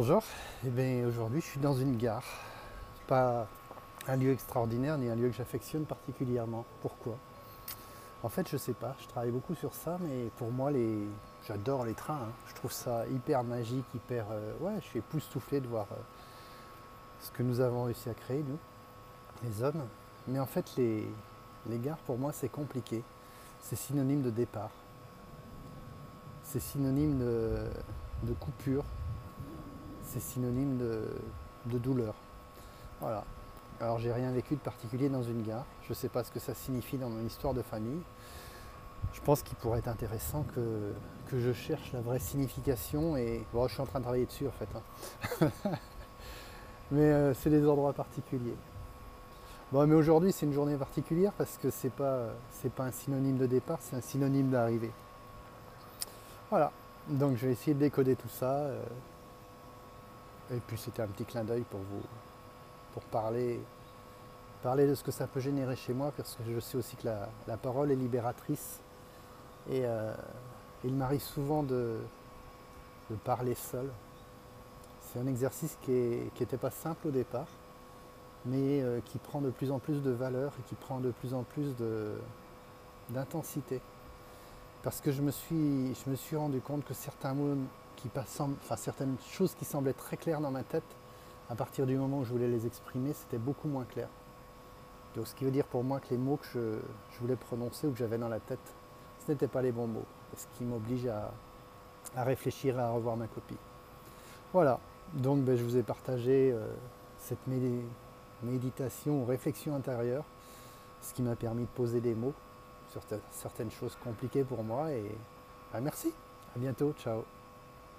Bonjour, eh aujourd'hui je suis dans une gare. Pas un lieu extraordinaire ni un lieu que j'affectionne particulièrement. Pourquoi? En fait je sais pas, je travaille beaucoup sur ça, mais pour moi. J'adore les trains, hein. je trouve ça hyper magique, hyper. euh, Ouais, je suis époustouflé de voir euh, ce que nous avons réussi à créer, nous, les hommes. Mais en fait les, gares pour moi c'est compliqué. C'est synonyme de départ. C'est synonyme de coupure c'est synonyme de, douleur. Voilà. Alors j'ai rien vécu de particulier dans une gare. Je ne sais pas ce que ça signifie dans mon histoire de famille. Je pense qu'il pourrait être intéressant que, je cherche la vraie signification et bon, je suis en train de travailler dessus en fait. hein. mais euh, c'est des endroits particuliers. Bon, mais aujourd'hui c'est une journée particulière parce que c'est pas pas un synonyme de départ, c'est un synonyme d'arrivée. Voilà. Donc je vais essayer de décoder tout ça. euh, et puis c'était un petit clin d'œil pour vous, pour parler, parler de ce que ça peut générer chez moi, parce que je sais aussi que la, parole est libératrice. Et euh, il m'arrive souvent de, de parler seul. C'est un exercice qui n'était pas simple au départ, mais euh, qui prend de plus en plus de valeur et qui prend de plus en plus d'intensité. Parce que je me, suis, je me suis rendu compte que certains mots certaines choses qui semblaient très claires dans ma tête, à partir du moment où je voulais les exprimer, c'était beaucoup moins clair. Donc, ce qui veut dire pour moi que les mots que je, voulais prononcer ou que j'avais dans la tête, ce n'étaient pas les bons mots. Ce qui m'oblige à, réfléchir et à revoir ma copie. Voilà, donc ben, je vous ai partagé euh, cette médi- méditation ou réflexion intérieure, ce qui m'a permis de poser des mots sur certaines choses compliquées pour moi. Et ben, merci, à bientôt, ciao.